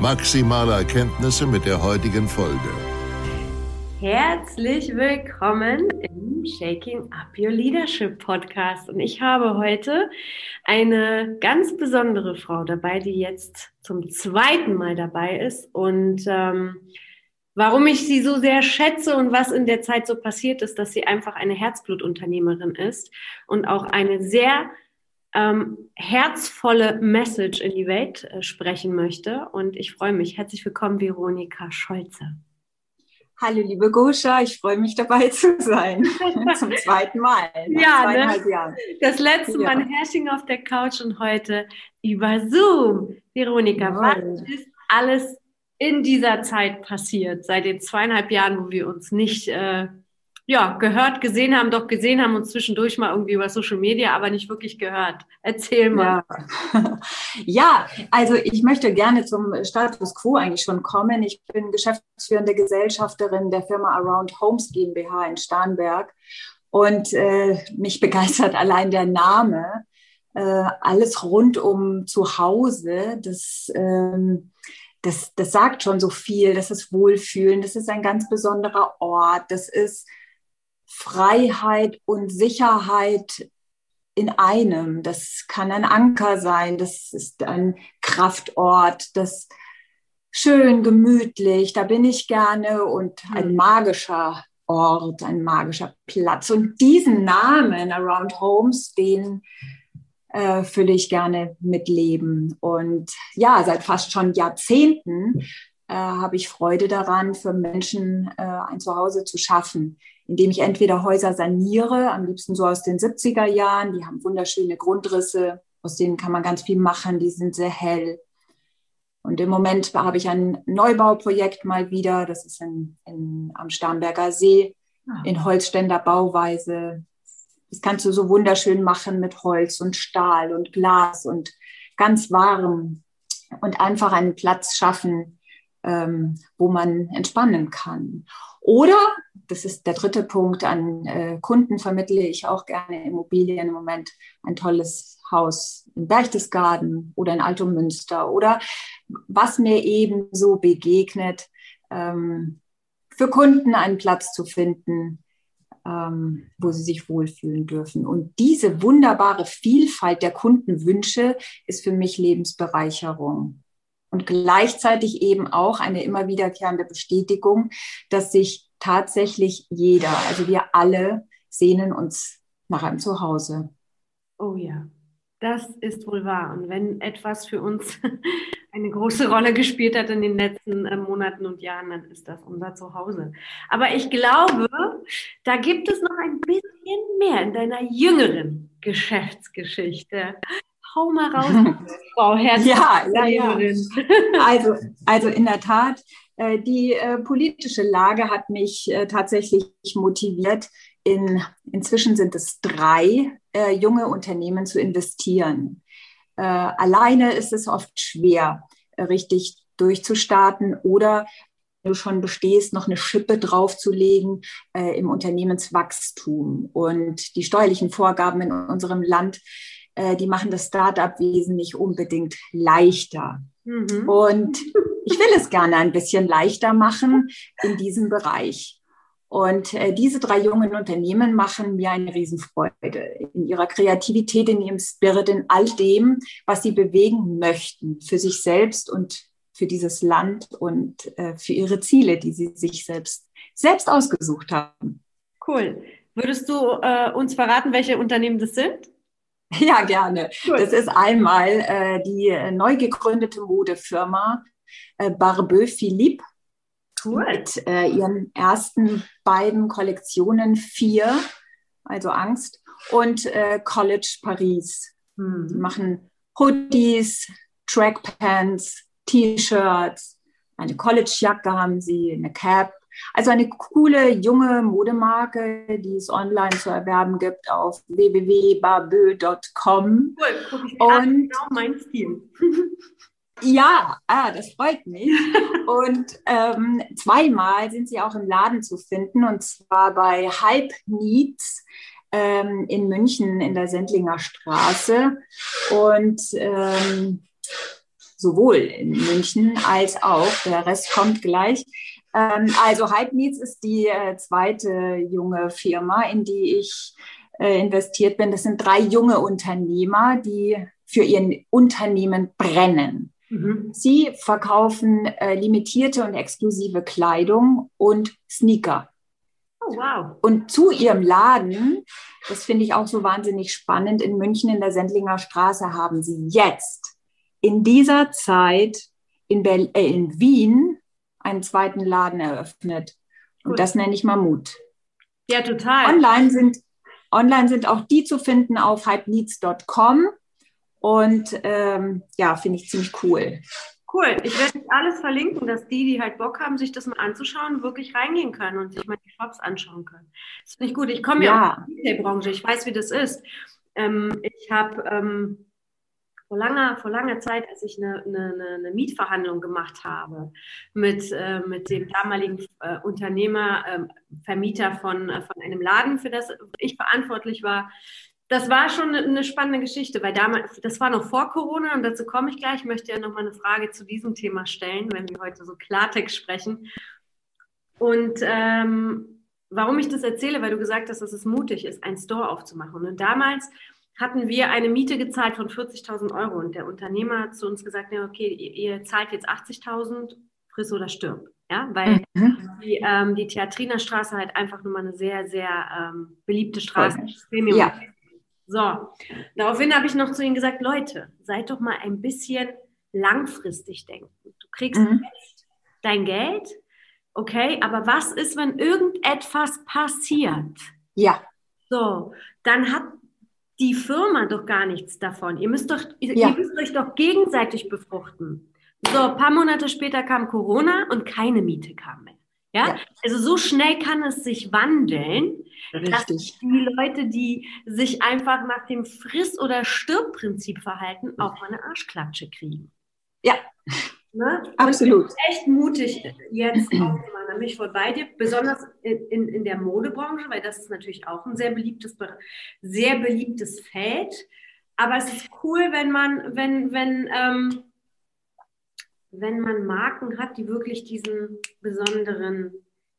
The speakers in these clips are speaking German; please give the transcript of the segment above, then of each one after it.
maximale Erkenntnisse mit der heutigen Folge. Herzlich willkommen im Shaking Up Your Leadership Podcast. Und ich habe heute eine ganz besondere Frau dabei, die jetzt zum zweiten Mal dabei ist. Und ähm, warum ich sie so sehr schätze und was in der Zeit so passiert ist, dass sie einfach eine Herzblutunternehmerin ist und auch eine sehr ähm, herzvolle Message in die Welt äh, sprechen möchte. Und ich freue mich. Herzlich willkommen, Veronika Scholze. Hallo, liebe Goscha, ich freue mich dabei zu sein. Zum zweiten Mal. Ja, ne? das letzte Mal ein Hashing auf der Couch und heute über Zoom. Veronika, Jawohl. was ist alles in dieser Zeit passiert, seit den zweieinhalb Jahren, wo wir uns nicht äh, ja, gehört, gesehen haben, doch gesehen haben uns zwischendurch mal irgendwie über Social Media, aber nicht wirklich gehört. Erzähl mal. Ja. ja, also ich möchte gerne zum Status Quo eigentlich schon kommen. Ich bin geschäftsführende Gesellschafterin der Firma Around Homes GmbH in Starnberg und äh, mich begeistert allein der Name. Äh, alles rund um Zuhause, das ähm, das, das sagt schon so viel, das ist Wohlfühlen, das ist ein ganz besonderer Ort, das ist Freiheit und Sicherheit in einem. Das kann ein Anker sein, das ist ein Kraftort, das schön gemütlich, da bin ich gerne und ein mhm. magischer Ort, ein magischer Platz. Und diesen Namen Around Homes, den äh, fülle ich gerne mit Leben. Und ja, seit fast schon Jahrzehnten äh, habe ich Freude daran, für Menschen äh, ein Zuhause zu schaffen, indem ich entweder Häuser saniere, am liebsten so aus den 70er Jahren, die haben wunderschöne Grundrisse, aus denen kann man ganz viel machen, die sind sehr hell. Und im Moment habe ich ein Neubauprojekt mal wieder, das ist in, in, am Starnberger See, ah. in Holzständer Bauweise. Das kannst du so wunderschön machen mit Holz und Stahl und Glas und ganz warm und einfach einen Platz schaffen, ähm, wo man entspannen kann. Oder, das ist der dritte Punkt, an äh, Kunden vermittle ich auch gerne Immobilien im Moment ein tolles Haus in Berchtesgaden oder in Altomünster oder was mir eben so begegnet, ähm, für Kunden einen Platz zu finden, ähm, wo sie sich wohlfühlen dürfen. Und diese wunderbare Vielfalt der Kundenwünsche ist für mich Lebensbereicherung. Und gleichzeitig eben auch eine immer wiederkehrende Bestätigung, dass sich tatsächlich jeder, also wir alle, sehnen uns nach einem Zuhause. Oh ja, das ist wohl wahr. Und wenn etwas für uns eine große Rolle gespielt hat in den letzten äh, Monaten und Jahren, dann ist das unser Zuhause. Aber ich glaube, da gibt es noch ein bisschen mehr in deiner jüngeren Geschäftsgeschichte. Hau mal raus, Frau Herz. Ja, ja. Also, also in der Tat, äh, die äh, politische Lage hat mich äh, tatsächlich motiviert, in, inzwischen sind es drei junge Unternehmen zu investieren. Alleine ist es oft schwer, richtig durchzustarten oder du schon bestehst, noch eine Schippe draufzulegen äh, im Unternehmenswachstum. Und die steuerlichen Vorgaben in unserem Land, äh, die machen das Startup-Wesen nicht unbedingt leichter. Mhm. Und ich will es gerne ein bisschen leichter machen in diesem Bereich. Und äh, diese drei jungen Unternehmen machen mir eine Riesenfreude in ihrer Kreativität, in ihrem Spirit, in all dem, was sie bewegen möchten für sich selbst und für dieses Land und äh, für ihre Ziele, die sie sich selbst, selbst ausgesucht haben. Cool. Würdest du äh, uns verraten, welche Unternehmen das sind? Ja, gerne. Cool. Das ist einmal äh, die neu gegründete Modefirma äh, Barbeau Philippe. Cool. Mit äh, ihren ersten beiden Kollektionen, vier, also Angst, und äh, College Paris. Mhm. Die machen Hoodies, Trackpants, T-Shirts, eine College-Jacke haben sie, eine Cap. Also eine coole junge Modemarke, die es online zu erwerben gibt auf www.barbö.com. Cool, Und genau mein Stil. Ja, ah, das freut mich. Und ähm, zweimal sind sie auch im Laden zu finden, und zwar bei Hype Needs ähm, in München in der Sendlinger Straße. Und ähm, sowohl in München als auch, der Rest kommt gleich. Ähm, also Hype Needs ist die äh, zweite junge Firma, in die ich äh, investiert bin. Das sind drei junge Unternehmer, die für ihr Unternehmen brennen. Mhm. Sie verkaufen äh, limitierte und exklusive Kleidung und Sneaker. Oh, wow. Und zu ihrem Laden, das finde ich auch so wahnsinnig spannend, in München in der Sendlinger Straße haben sie jetzt in dieser Zeit in, Berlin, äh, in Wien einen zweiten Laden eröffnet. Und cool. das nenne ich mal Mut. Ja, total. Online sind, online sind auch die zu finden auf hypeneeds.com. Und ähm, ja, finde ich ziemlich cool. Cool. Ich werde alles verlinken, dass die, die halt Bock haben, sich das mal anzuschauen, wirklich reingehen können und sich mal die Shops anschauen können. Das finde ich gut. Ich komme ja, ja aus der Retail-Branche. Ich weiß, wie das ist. Ähm, ich habe ähm, vor langer, vor langer Zeit, als ich eine, eine, eine Mietverhandlung gemacht habe mit, äh, mit dem damaligen äh, Unternehmer, äh, Vermieter von, äh, von einem Laden, für das ich verantwortlich war, das war schon eine spannende Geschichte, weil damals, das war noch vor Corona und dazu komme ich gleich. Ich möchte ja noch mal eine Frage zu diesem Thema stellen, wenn wir heute so Klartext sprechen. Und ähm, warum ich das erzähle, weil du gesagt hast, dass es mutig ist, einen Store aufzumachen. Und damals hatten wir eine Miete gezahlt von 40.000 Euro und der Unternehmer hat zu uns gesagt, ja, okay, ihr, ihr zahlt jetzt 80.000, friss oder stirb. Ja, weil mhm. die, ähm, die Theatrinerstraße halt einfach nur mal eine sehr, sehr ähm, beliebte Straße ist. Ja. So, daraufhin habe ich noch zu ihnen gesagt, Leute, seid doch mal ein bisschen langfristig denken. Du kriegst mhm. dein Geld, okay, aber was ist, wenn irgendetwas passiert? Ja. So, dann hat die Firma doch gar nichts davon. Ihr müsst, doch, ja. ihr müsst euch doch gegenseitig befruchten. So, ein paar Monate später kam Corona und keine Miete kam mehr. Ja? ja? Also so schnell kann es sich wandeln, Richtig. dass die Leute, die sich einfach nach dem Friss- oder Stirb-Prinzip verhalten, auch mal eine Arschklatsche kriegen. Ja, ne? absolut. echt mutig jetzt auch da bin ich voll bei dir, besonders in, in, in der Modebranche, weil das ist natürlich auch ein sehr beliebtes, sehr beliebtes Feld. Aber es ist cool, wenn man, wenn, wenn, ähm, wenn man Marken hat, die wirklich diesen besonderen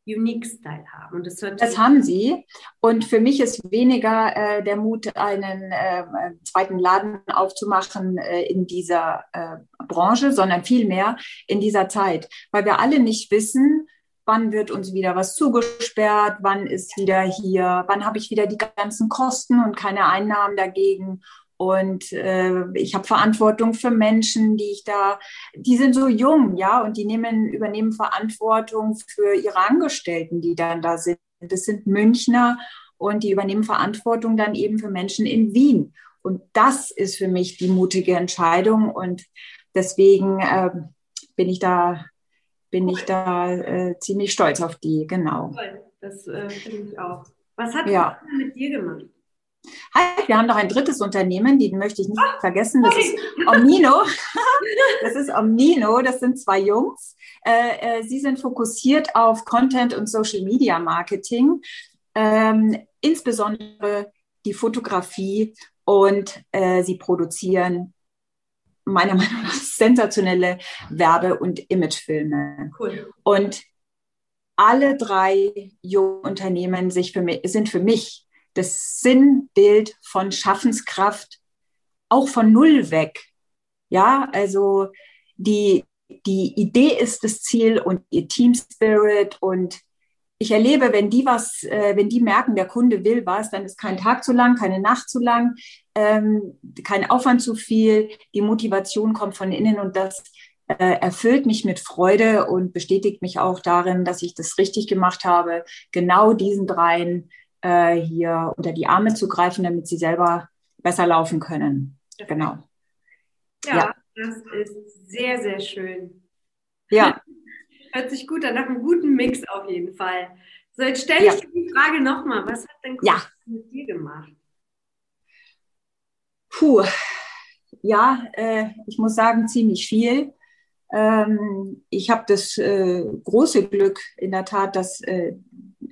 Unique Style haben. Und das, das haben sie. Und für mich ist weniger äh, der Mut, einen äh, zweiten Laden aufzumachen äh, in dieser äh, Branche, sondern vielmehr in dieser Zeit, weil wir alle nicht wissen, wann wird uns wieder was zugesperrt, wann ist wieder hier, wann habe ich wieder die ganzen Kosten und keine Einnahmen dagegen. Und äh, ich habe Verantwortung für Menschen, die ich da, die sind so jung, ja, und die nehmen, übernehmen Verantwortung für ihre Angestellten, die dann da sind. Das sind Münchner und die übernehmen Verantwortung dann eben für Menschen in Wien. Und das ist für mich die mutige Entscheidung. Und deswegen äh, bin ich da, bin ich da äh, ziemlich stolz auf die, genau. Das äh, finde ich auch. Was hat ja. das mit dir gemacht? Hi, wir haben noch ein drittes Unternehmen, die möchte ich nicht ah, vergessen. Das ist Omnino. Das ist Omnino. Das sind zwei Jungs. Äh, äh, sie sind fokussiert auf Content und Social Media Marketing, ähm, insbesondere die Fotografie und äh, sie produzieren meiner Meinung nach sensationelle Werbe- und Imagefilme. Cool. Und alle drei jungen Unternehmen für mich, sind für mich das Sinnbild von Schaffenskraft auch von Null weg. Ja, also die, die Idee ist das Ziel und ihr Team Spirit und ich erlebe, wenn die was, äh, wenn die merken, der Kunde will was, dann ist kein Tag zu lang, keine Nacht zu lang, ähm, kein Aufwand zu viel, die Motivation kommt von innen und das äh, erfüllt mich mit Freude und bestätigt mich auch darin, dass ich das richtig gemacht habe, genau diesen dreien äh, hier unter die Arme zu greifen, damit sie selber besser laufen können. Genau. Ja, ja, das ist sehr, sehr schön. Ja. Hört sich gut an, nach einem guten Mix auf jeden Fall. So, jetzt stelle ich ja. dir die Frage nochmal. Was hat denn ja. mit dir gemacht? Puh, ja, äh, ich muss sagen, ziemlich viel. Ähm, ich habe das äh, große Glück in der Tat, dass äh,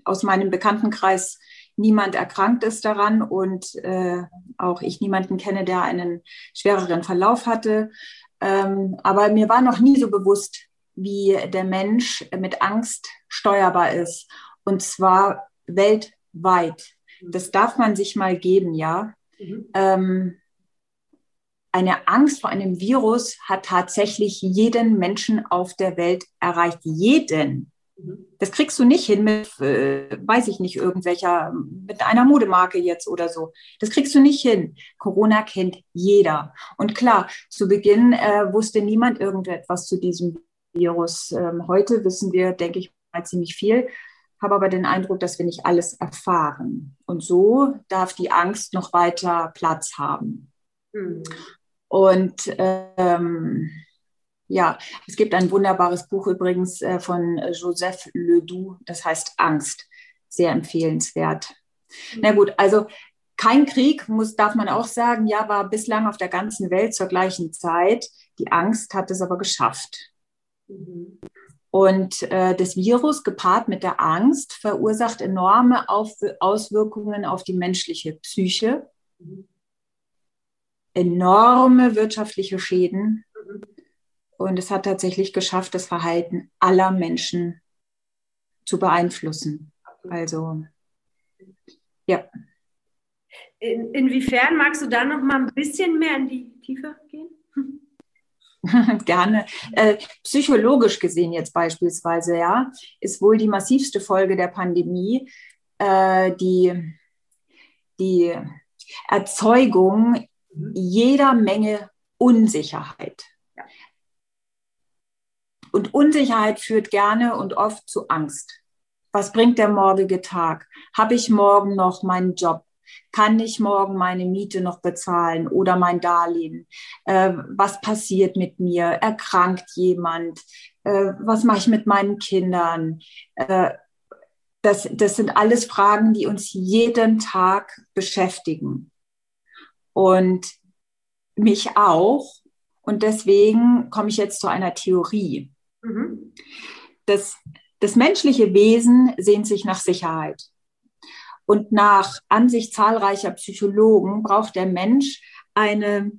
aus meinem Bekanntenkreis niemand erkrankt ist daran und äh, auch ich niemanden kenne, der einen schwereren Verlauf hatte. Ähm, aber mir war noch nie so bewusst, wie der Mensch mit Angst steuerbar ist. Und zwar weltweit. Das darf man sich mal geben, ja. Mhm. Ähm, eine Angst vor einem Virus hat tatsächlich jeden Menschen auf der Welt erreicht. Jeden. Mhm. Das kriegst du nicht hin mit, äh, weiß ich nicht, irgendwelcher, mit einer Modemarke jetzt oder so. Das kriegst du nicht hin. Corona kennt jeder. Und klar, zu Beginn äh, wusste niemand irgendetwas zu diesem Virus. Ähm, heute wissen wir, denke ich mal, ziemlich viel, habe aber den Eindruck, dass wir nicht alles erfahren. Und so darf die Angst noch weiter Platz haben. Mhm. Und ähm, ja, es gibt ein wunderbares Buch übrigens äh, von Joseph Ledoux, das heißt Angst. Sehr empfehlenswert. Mhm. Na gut, also kein Krieg, muss, darf man auch sagen, ja, war bislang auf der ganzen Welt zur gleichen Zeit. Die Angst hat es aber geschafft. Mhm. Und äh, das Virus gepaart mit der Angst verursacht enorme auf Auswirkungen auf die menschliche Psyche. Mhm enorme wirtschaftliche Schäden. Und es hat tatsächlich geschafft, das Verhalten aller Menschen zu beeinflussen. Also, ja. In, inwiefern magst du da noch mal ein bisschen mehr in die Tiefe gehen? Gerne. Äh, psychologisch gesehen jetzt beispielsweise, ja, ist wohl die massivste Folge der Pandemie äh, die, die Erzeugung jeder Menge Unsicherheit. Und Unsicherheit führt gerne und oft zu Angst. Was bringt der morgige Tag? Habe ich morgen noch meinen Job? Kann ich morgen meine Miete noch bezahlen oder mein Darlehen? Äh, was passiert mit mir? Erkrankt jemand? Äh, was mache ich mit meinen Kindern? Äh, das, das sind alles Fragen, die uns jeden Tag beschäftigen und mich auch. Und deswegen komme ich jetzt zu einer Theorie. Mhm. Das, das menschliche Wesen sehnt sich nach Sicherheit. Und nach Ansicht zahlreicher Psychologen braucht der Mensch eine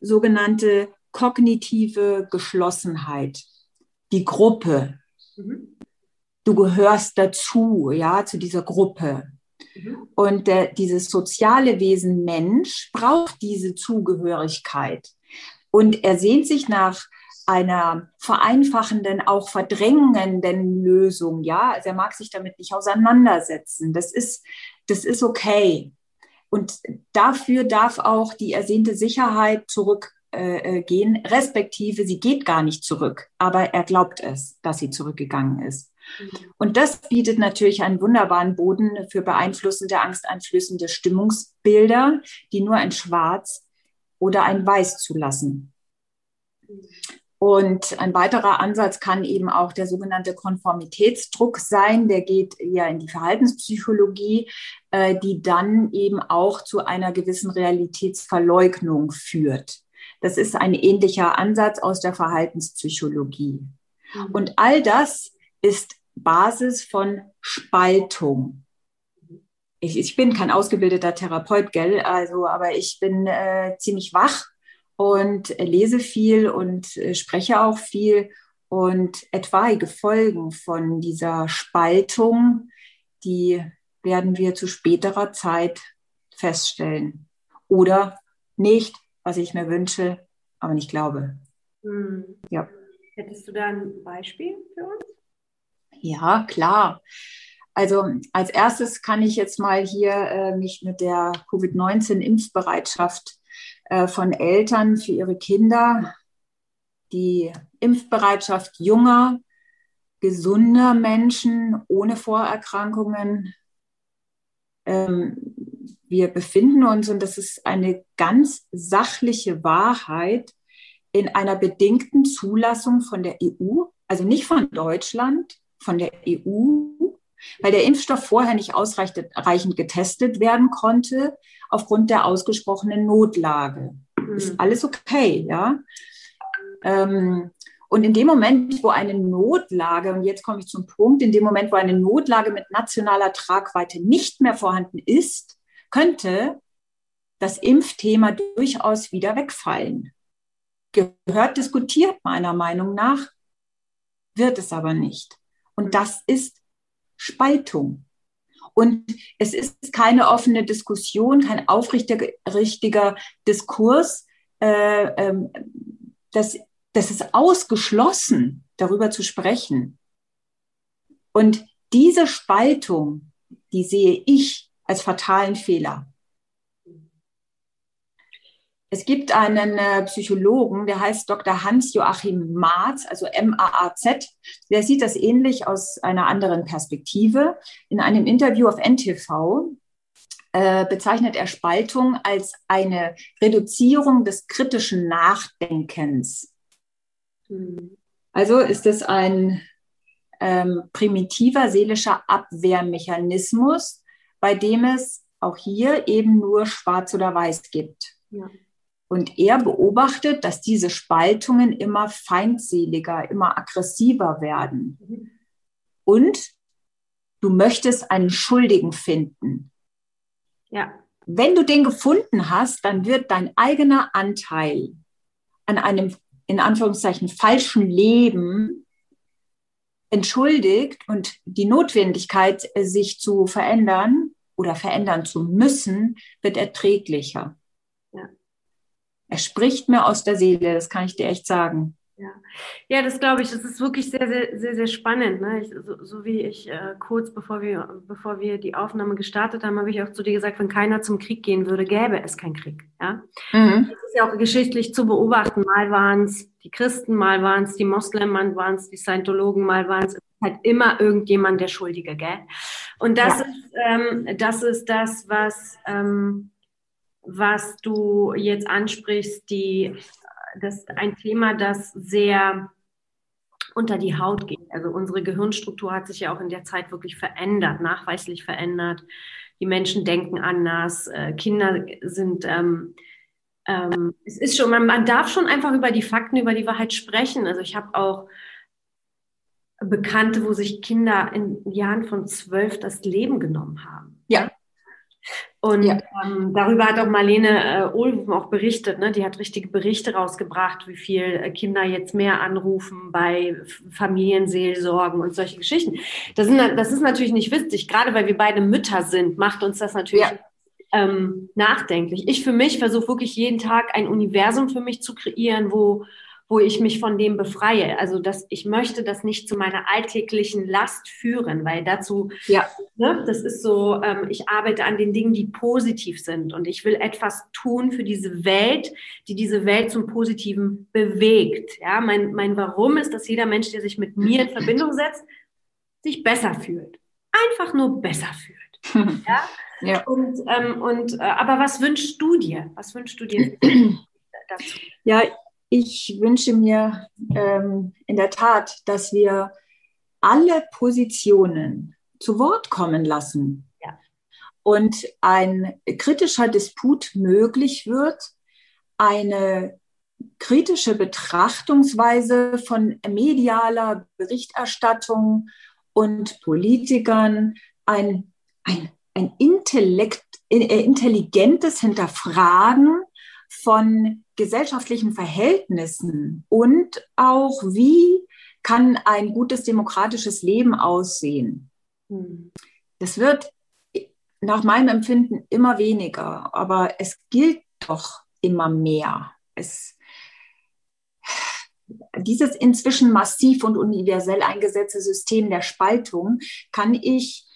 sogenannte kognitive Geschlossenheit, die Gruppe. Du gehörst dazu, ja, zu dieser Gruppe. Und der, dieses soziale Wesen Mensch braucht diese Zugehörigkeit. Und er sehnt sich nach einer vereinfachenden, auch verdrängenden Lösung. Ja, also er mag sich damit nicht auseinandersetzen. Das ist, das ist okay. Und dafür darf auch die ersehnte Sicherheit zurückgehen, äh, respektive sie geht gar nicht zurück, aber er glaubt es, dass sie zurückgegangen ist. Und das bietet natürlich einen wunderbaren Boden für beeinflussende, angsteinflößende Stimmungsbilder, die nur ein Schwarz oder ein Weiß zulassen. Und ein weiterer Ansatz kann eben auch der sogenannte Konformitätsdruck sein. Der geht eher in die Verhaltenspsychologie, äh, die dann eben auch zu einer gewissen Realitätsverleugnung führt. Das ist ein ähnlicher Ansatz aus der Verhaltenspsychologie. Mhm. Und all das ist Basis von Spaltung. Ich, ich bin kein ausgebildeter Therapeut, gell, also, aber ich bin äh, ziemlich wach und lese viel und äh, spreche auch viel. Und etwaige Folgen von dieser Spaltung, die werden wir zu späterer Zeit feststellen. Oder nicht, was ich mir wünsche, aber nicht glaube. Hm. Ja. Hättest du da ein Beispiel für uns? Ja, klar. also als erstes kann ich jetzt mal hier äh, mich mit der Covid-19-Impfbereitschaft äh, von Eltern für ihre Kinder, die Impfbereitschaft junger, gesunder Menschen ohne Vorerkrankungen. Ähm, wir befinden uns, und das ist eine ganz sachliche Wahrheit, in einer bedingten Zulassung von der EU, also nicht von Deutschland, von der EU, weil der Impfstoff vorher nicht ausreichend getestet werden konnte aufgrund der ausgesprochenen Notlage. Mhm. Ist alles okay, ja. Ähm, und in dem Moment, wo eine Notlage, und jetzt komme ich zum Punkt, in dem Moment, wo eine Notlage mit nationaler Tragweite nicht mehr vorhanden ist, könnte das Impfthema durchaus wieder wegfallen. Gehört diskutiert meiner Meinung nach, wird es aber nicht. Und das ist Spaltung. Und es ist keine offene Diskussion, kein aufrichtiger Diskurs. Äh, ähm, das, das ist ausgeschlossen, darüber zu sprechen. Und diese Spaltung, die sehe ich als fatalen Fehler. Es gibt einen äh, Psychologen, der heißt Dr. Hans-Joachim Marz, also M-A-A-Z. Der sieht das ähnlich aus einer anderen Perspektive. In einem Interview auf NTV äh, bezeichnet er Spaltung als eine Reduzierung des kritischen Nachdenkens. Mhm. Also ist es ein ähm, primitiver seelischer Abwehrmechanismus, bei dem es auch hier eben nur schwarz oder weiß gibt. Ja. Und er beobachtet, dass diese Spaltungen immer feindseliger, immer aggressiver werden. Und du möchtest einen Schuldigen finden. Ja. Wenn du den gefunden hast, dann wird dein eigener Anteil an einem, in Anführungszeichen, falschen Leben entschuldigt und die Notwendigkeit, sich zu verändern oder verändern zu müssen, wird erträglicher. Er spricht mir aus der Seele, das kann ich dir echt sagen. Ja, ja das glaube ich, das ist wirklich sehr, sehr, sehr, sehr spannend. Ne? Ich, so, so, wie ich äh, kurz bevor wir, bevor wir die Aufnahme gestartet haben, habe ich auch zu dir gesagt, wenn keiner zum Krieg gehen würde, gäbe es keinen Krieg. Ja? Mhm. Das ist ja auch geschichtlich zu beobachten. Mal waren es die Christen, mal waren es die Moslem, mal waren es die Scientologen, mal waren es halt immer irgendjemand der Schuldige, gell? Und das ja. ist ähm, das ist das, was ähm, was du jetzt ansprichst, die, das ist ein Thema, das sehr unter die Haut geht. Also unsere Gehirnstruktur hat sich ja auch in der Zeit wirklich verändert, nachweislich verändert. Die Menschen denken anders, äh, Kinder sind, ähm, ähm, es ist schon, man, man darf schon einfach über die Fakten, über die Wahrheit sprechen. Also ich habe auch Bekannte, wo sich Kinder in Jahren von zwölf das Leben genommen haben. Und ja. ähm, darüber hat auch Marlene äh, Ohlwurm auch berichtet. Ne? Die hat richtige Berichte rausgebracht, wie viel äh, Kinder jetzt mehr anrufen bei Familienseelsorgen und solche Geschichten. Das, sind, das ist natürlich nicht witzig. Gerade weil wir beide Mütter sind, macht uns das natürlich ja. ähm, nachdenklich. Ich für mich versuche wirklich jeden Tag ein Universum für mich zu kreieren, wo wo ich mich von dem befreie. Also dass ich möchte das nicht zu meiner alltäglichen Last führen, weil dazu, ja. ne, das ist so, ähm, ich arbeite an den Dingen, die positiv sind und ich will etwas tun für diese Welt, die diese Welt zum Positiven bewegt. Ja, mein, mein Warum ist, dass jeder Mensch, der sich mit mir in Verbindung setzt, sich besser fühlt. Einfach nur besser fühlt. ja? ja. Und, ähm, und, äh, aber was wünschst du dir? Was wünschst du dir dazu? Ja, ich wünsche mir ähm, in der Tat, dass wir alle Positionen zu Wort kommen lassen ja. und ein kritischer Disput möglich wird, eine kritische Betrachtungsweise von medialer Berichterstattung und Politikern, ein, ein, ein Intellekt, äh, intelligentes Hinterfragen von gesellschaftlichen Verhältnissen und auch wie kann ein gutes demokratisches Leben aussehen. Hm. Das wird nach meinem Empfinden immer weniger, aber es gilt doch immer mehr. Es, dieses inzwischen massiv und universell eingesetzte System der Spaltung kann ich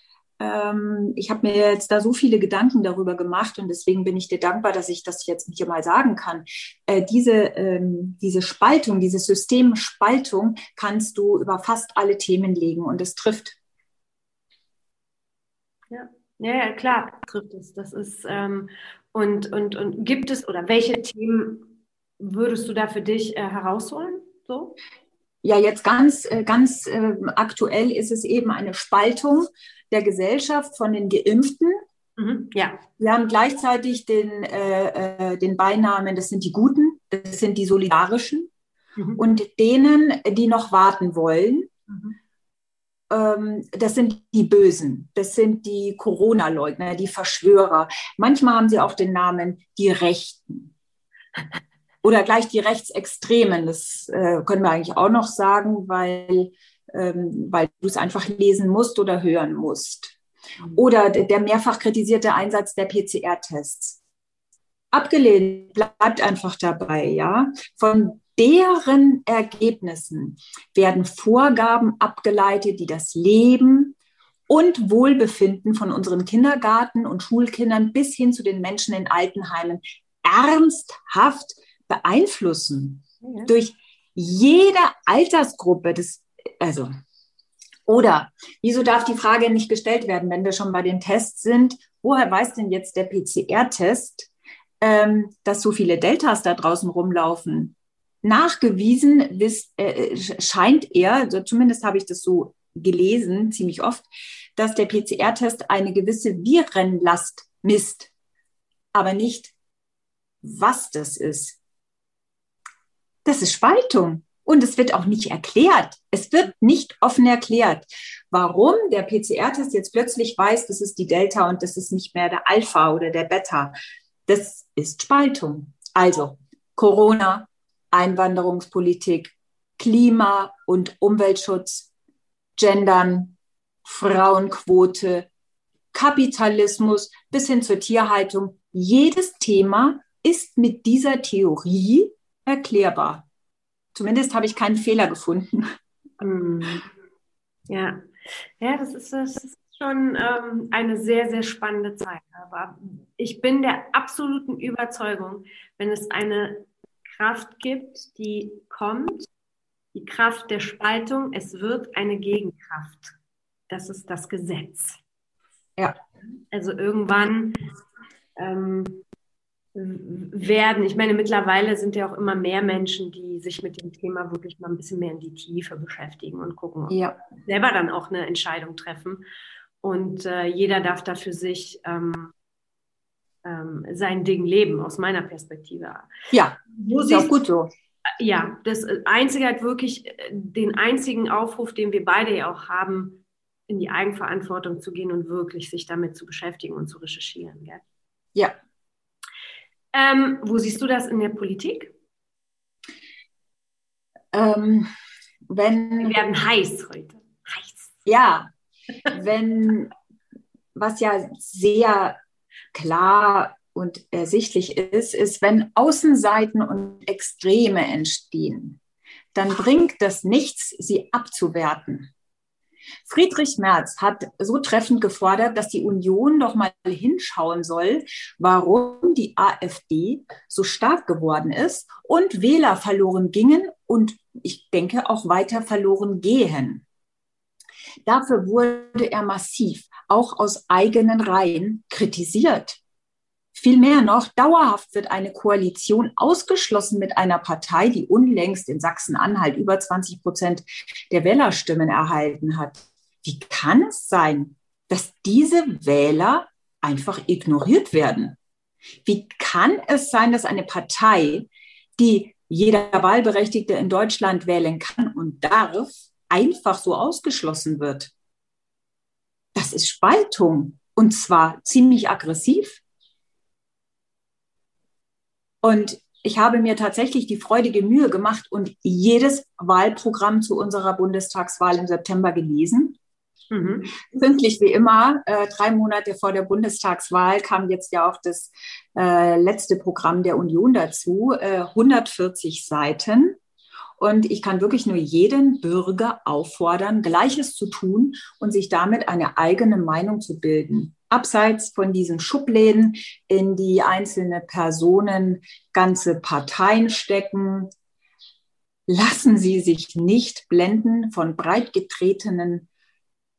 ähm, ich habe mir jetzt da so viele Gedanken darüber gemacht und deswegen bin ich dir dankbar, dass ich das jetzt hier mal sagen kann. Äh, diese, ähm, diese Spaltung, diese Systemspaltung kannst du über fast alle Themen legen und es trifft. Ja. Ja, ja, klar trifft es. Das ist ähm, und, und, und gibt es oder welche Themen würdest du da für dich äh, herausholen? So? Ja, jetzt ganz, äh, ganz äh, aktuell ist es eben eine Spaltung der Gesellschaft von den Geimpften. Mhm, ja. Wir haben gleichzeitig den, äh, äh, den Beinamen, das sind die Guten, das sind die Solidarischen. Mhm. Und denen, die noch warten wollen, mhm. ähm, das sind die Bösen, das sind die Corona-Leugner, die Verschwörer. Manchmal haben sie auch den Namen die Rechten. Oder gleich die Rechtsextremen, das äh, können wir eigentlich auch noch sagen, weil ähm, weil du es einfach lesen musst oder hören musst. Oder der mehrfach kritisierte Einsatz der PCR-Tests. Abgelehnt, bleibt einfach dabei, ja. Von deren Ergebnissen werden Vorgaben abgeleitet, die das Leben und Wohlbefinden von unseren Kindergarten- und Schulkindern bis hin zu den Menschen in Altenheimen ernsthaft beeinflussen. Ja. Durch jede Altersgruppe, das also, oder wieso darf die Frage nicht gestellt werden, wenn wir schon bei den Tests sind? Woher weiß denn jetzt der PCR-Test, ähm, dass so viele Deltas da draußen rumlaufen? Nachgewiesen wisst, äh, scheint er, also zumindest habe ich das so gelesen, ziemlich oft, dass der PCR-Test eine gewisse Virenlast misst, aber nicht, was das ist. Das ist Spaltung. Und es wird auch nicht erklärt. Es wird nicht offen erklärt, warum der PCR-Test jetzt plötzlich weiß, das ist die Delta und das ist nicht mehr der Alpha oder der Beta. Das ist Spaltung. Also Corona, Einwanderungspolitik, Klima- und Umweltschutz, Gendern, Frauenquote, Kapitalismus bis hin zur Tierhaltung. Jedes Thema ist mit dieser Theorie erklärbar. Zumindest habe ich keinen Fehler gefunden. Mm. Ja, ja, das ist, das ist schon ähm, eine sehr, sehr spannende Zeit. Aber ich bin der absoluten Überzeugung, wenn es eine Kraft gibt, die kommt, die Kraft der Spaltung, es wird eine Gegenkraft. Das ist das Gesetz. Ja. Also irgendwann ähm, werden. Ich meine, mittlerweile sind ja auch immer mehr Menschen, die sich mit dem Thema wirklich mal ein bisschen mehr in die Tiefe beschäftigen und gucken, ja. selber dann auch eine Entscheidung treffen. Und äh, jeder darf da für sich ähm, ähm, sein Ding leben, aus meiner Perspektive. Ja, Wo ist auch gut so. Ja, das Einzige hat wirklich äh, den einzigen Aufruf, den wir beide ja auch haben, in die Eigenverantwortung zu gehen und wirklich sich damit zu beschäftigen und zu recherchieren. Gell? Ja, ähm, wo siehst du das in der Politik? Ähm, wenn, Wir werden heiß heute. Heiß. Ja, wenn, was ja sehr klar und ersichtlich ist, ist, wenn Außenseiten und Extreme entstehen, dann bringt das nichts, sie abzuwerten. Friedrich Merz hat so treffend gefordert, dass die Union doch mal hinschauen soll, warum die AfD so stark geworden ist und Wähler verloren gingen und ich denke auch weiter verloren gehen. Dafür wurde er massiv, auch aus eigenen Reihen, kritisiert. Vielmehr noch, dauerhaft wird eine Koalition ausgeschlossen mit einer Partei, die unlängst in Sachsen-Anhalt über 20 Prozent der Wählerstimmen erhalten hat. Wie kann es sein, dass diese Wähler einfach ignoriert werden? Wie kann es sein, dass eine Partei, die jeder Wahlberechtigte in Deutschland wählen kann und darf, einfach so ausgeschlossen wird? Das ist Spaltung und zwar ziemlich aggressiv. Und ich habe mir tatsächlich die freudige Mühe gemacht und jedes Wahlprogramm zu unserer Bundestagswahl im September gelesen. Mhm. Pünktlich wie immer, äh, drei Monate vor der Bundestagswahl kam jetzt ja auch das äh, letzte Programm der Union dazu, äh, 140 Seiten. Und ich kann wirklich nur jeden Bürger auffordern, Gleiches zu tun und sich damit eine eigene Meinung zu bilden. Abseits von diesen Schubläden, in die einzelne Personen ganze Parteien stecken, lassen Sie sich nicht blenden von breit getretenen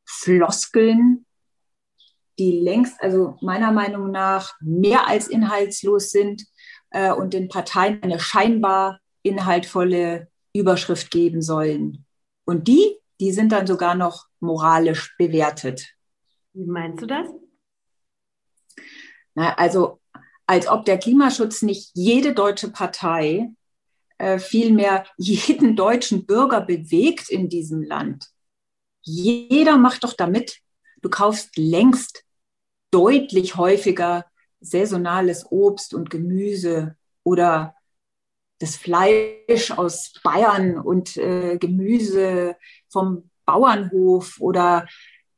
Floskeln, die längst, also meiner Meinung nach, mehr als inhaltslos sind äh, und den Parteien eine scheinbar inhaltvolle Überschrift geben sollen. Und die, die sind dann sogar noch moralisch bewertet. Wie meinst du das? Also als ob der Klimaschutz nicht jede deutsche Partei, äh, vielmehr jeden deutschen Bürger bewegt in diesem Land. Jeder macht doch damit. Du kaufst längst deutlich häufiger saisonales Obst und Gemüse oder das Fleisch aus Bayern und äh, Gemüse vom Bauernhof oder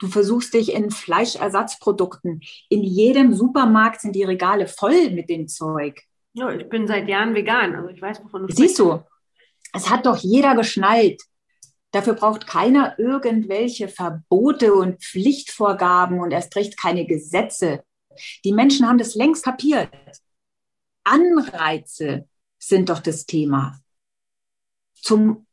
du versuchst dich in Fleischersatzprodukten. In jedem Supermarkt sind die Regale voll mit dem Zeug. Ja, ich bin seit Jahren vegan, also ich weiß, wovon du Siehst du, es hat doch jeder geschnallt. Dafür braucht keiner irgendwelche Verbote und Pflichtvorgaben und erst recht keine Gesetze. Die Menschen haben das längst kapiert. Anreize sind doch das Thema. Zum,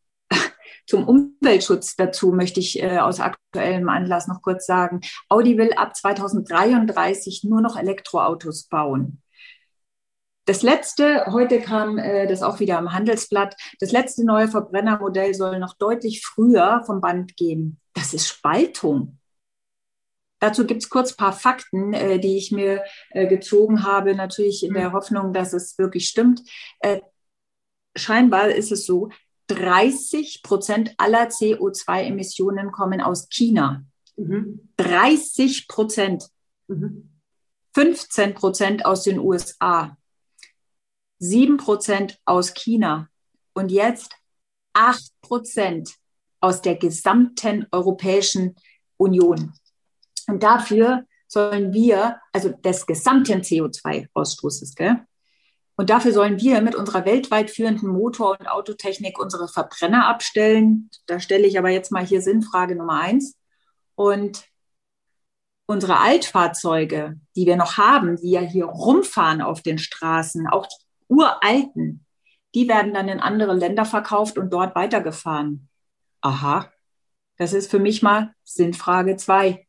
zum Umweltschutz dazu möchte ich äh, aus aktuellem Anlass noch kurz sagen. Audi will ab 2033 nur noch Elektroautos bauen. Das letzte, heute kam äh, das auch wieder im Handelsblatt, das letzte neue Verbrennermodell soll noch deutlich früher vom Band gehen. Das ist Spaltung. Dazu gibt es kurz ein paar Fakten, äh, die ich mir äh, gezogen habe, natürlich in der mhm. Hoffnung, dass es wirklich stimmt. Äh, scheinbar ist es so, 30 Prozent aller CO2-Emissionen kommen aus China. Mhm. 30 Prozent. Mhm. 15 Prozent aus den USA. 7 Prozent aus China. Und jetzt 8 Prozent aus der gesamten Europäischen Union. Und dafür sollen wir, also des gesamten CO2-Ausstoßes, gell? Und dafür sollen wir mit unserer weltweit führenden Motor- und Autotechnik unsere Verbrenner abstellen. Da stelle ich aber jetzt mal hier Sinnfrage Nummer eins. Und unsere Altfahrzeuge, die wir noch haben, die ja hier rumfahren auf den Straßen, auch die uralten, die werden dann in andere Länder verkauft und dort weitergefahren. Aha, das ist für mich mal Sinnfrage zwei.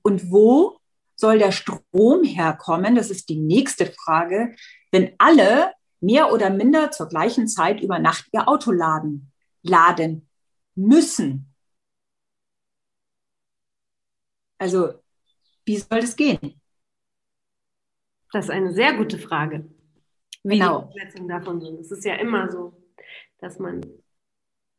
Und wo soll der Strom herkommen? Das ist die nächste Frage. Wenn alle mehr oder minder zur gleichen Zeit über Nacht ihr Auto laden, laden müssen. Also, wie soll das gehen? Das ist eine sehr gute Frage. Wie genau. die Umsetzung davon sind. Es ist ja immer so, dass man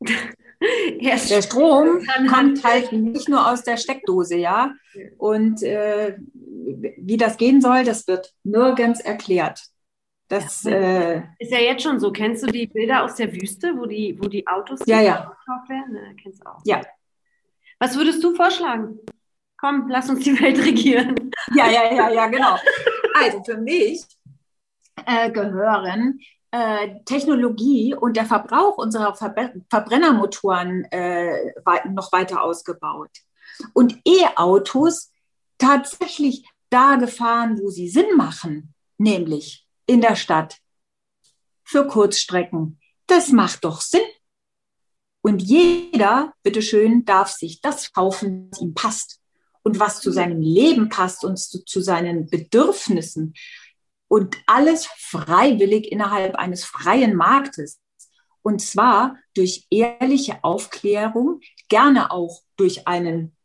der Strom kommt halt nicht nur aus der Steckdose, ja. Und äh, wie das gehen soll, das wird nirgends erklärt. Das äh, ist ja jetzt schon so. Kennst du die Bilder aus der Wüste, wo die, wo die Autos ja, ja. werden? Na, kennst du auch. Ja. Was würdest du vorschlagen? Komm, lass uns die Welt regieren. Ja, ja, ja, ja, genau. Also für mich äh, gehören äh, Technologie und der Verbrauch unserer Ver Verbrennermotoren äh, noch weiter ausgebaut. Und E-Autos tatsächlich da gefahren, wo sie Sinn machen, nämlich in der Stadt für Kurzstrecken. Das macht doch Sinn. Und jeder, bitteschön, darf sich das kaufen, was ihm passt und was zu seinem Leben passt und zu, zu seinen Bedürfnissen und alles freiwillig innerhalb eines freien Marktes. Und zwar durch ehrliche Aufklärung, gerne auch durch einen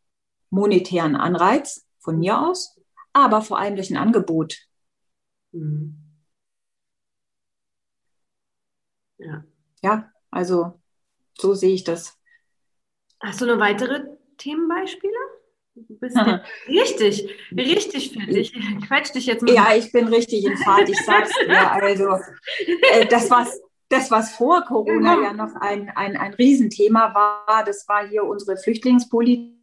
monetären Anreiz von mir aus, aber vor allem durch ein Angebot. Mhm. Ja. ja, also so sehe ich das. Hast du noch weitere Themenbeispiele? Du bist ja richtig, richtig fertig. Ich quetsch dich jetzt mal. Ja, ich bin richtig in Fahrt, ich sag's dir. Also, äh, das, was, das, was vor Corona ja noch ein, ein, ein Riesenthema war, das war hier unsere Flüchtlingspolitik.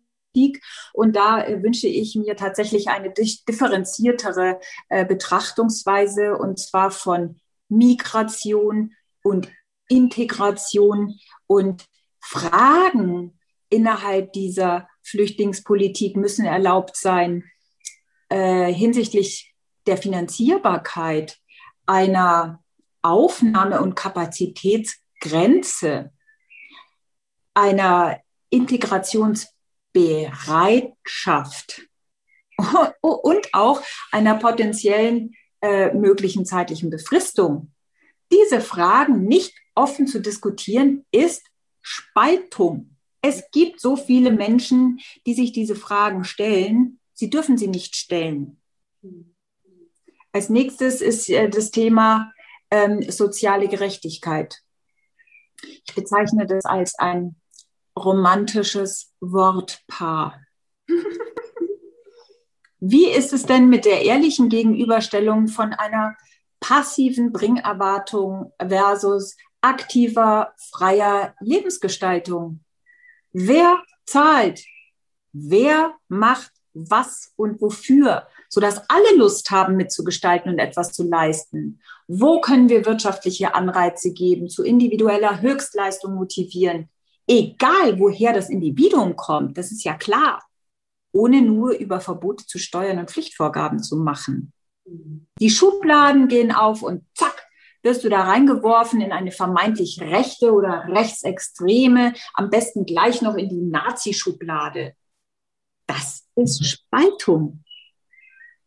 Und da äh, wünsche ich mir tatsächlich eine differenziertere äh, Betrachtungsweise und zwar von Migration und Integration und Fragen innerhalb dieser Flüchtlingspolitik müssen erlaubt sein äh, hinsichtlich der Finanzierbarkeit einer Aufnahme- und Kapazitätsgrenze, einer Integrationsbereitschaft und auch einer potenziellen äh, möglichen zeitlichen Befristung. Diese Fragen nicht offen zu diskutieren, ist Spaltung. Es gibt so viele Menschen, die sich diese Fragen stellen. Sie dürfen sie nicht stellen. Als nächstes ist äh, das Thema ähm, soziale Gerechtigkeit. Ich bezeichne das als ein romantisches Wortpaar. Wie ist es denn mit der ehrlichen Gegenüberstellung von einer passiven Bringerwartung versus aktiver, freier Lebensgestaltung? Wer zahlt? Wer macht was und wofür, sodass alle Lust haben, mitzugestalten und etwas zu leisten? Wo können wir wirtschaftliche Anreize geben, zu individueller Höchstleistung motivieren? Egal, woher das Individuum kommt, das ist ja klar ohne nur über Verbote zu steuern und Pflichtvorgaben zu machen. Die Schubladen gehen auf und zack, wirst du da reingeworfen in eine vermeintlich rechte oder rechtsextreme, am besten gleich noch in die Nazi-Schublade. Das ist Spaltung.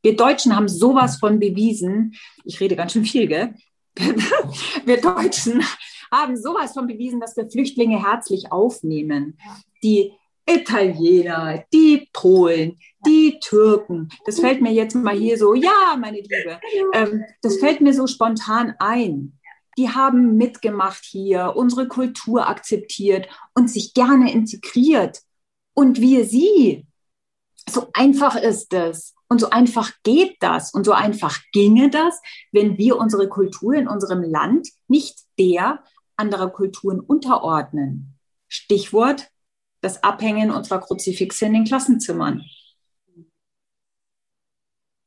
Wir Deutschen haben sowas von bewiesen. Ich rede ganz schön viel, gell? Wir Deutschen haben sowas von bewiesen, dass wir Flüchtlinge herzlich aufnehmen. Die Italiener, die Polen, die Türken. Das fällt mir jetzt mal hier so, ja, meine Liebe, ähm, das fällt mir so spontan ein. Die haben mitgemacht hier, unsere Kultur akzeptiert und sich gerne integriert. Und wir sie. So einfach ist es. Und so einfach geht das. Und so einfach ginge das, wenn wir unsere Kultur in unserem Land nicht der anderer Kulturen unterordnen. Stichwort das Abhängen unserer Kruzifixe in den Klassenzimmern.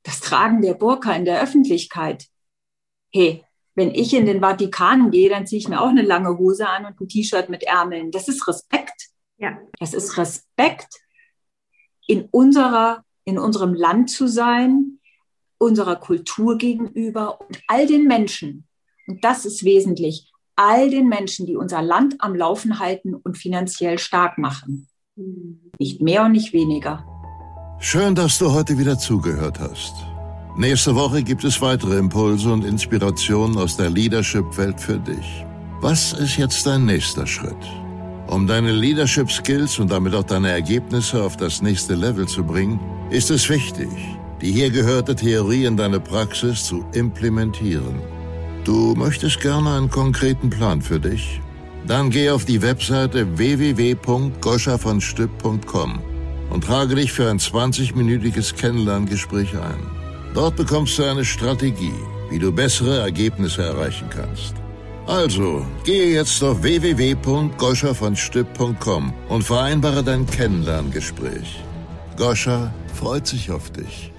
Das Tragen der Burka in der Öffentlichkeit. Hey, wenn ich in den Vatikan gehe, dann ziehe ich mir auch eine lange Hose an und ein T-Shirt mit Ärmeln. Das ist Respekt. Ja. Das ist Respekt, in unserer, in unserem Land zu sein, unserer Kultur gegenüber und all den Menschen. Und das ist wesentlich all den Menschen, die unser Land am Laufen halten und finanziell stark machen. Nicht mehr und nicht weniger. Schön, dass du heute wieder zugehört hast. Nächste Woche gibt es weitere Impulse und Inspirationen aus der Leadership-Welt für dich. Was ist jetzt dein nächster Schritt? Um deine Leadership-Skills und damit auch deine Ergebnisse auf das nächste Level zu bringen, ist es wichtig, die hier gehörte Theorie in deine Praxis zu implementieren. Du möchtest gerne einen konkreten Plan für dich? Dann geh auf die Webseite www.goschavonstück.com und trage dich für ein 20-minütiges Kennenlerngespräch ein. Dort bekommst du eine Strategie, wie du bessere Ergebnisse erreichen kannst. Also, gehe jetzt auf www.goschavonstück.com und vereinbare dein Kennenlerngespräch. Goscha freut sich auf dich.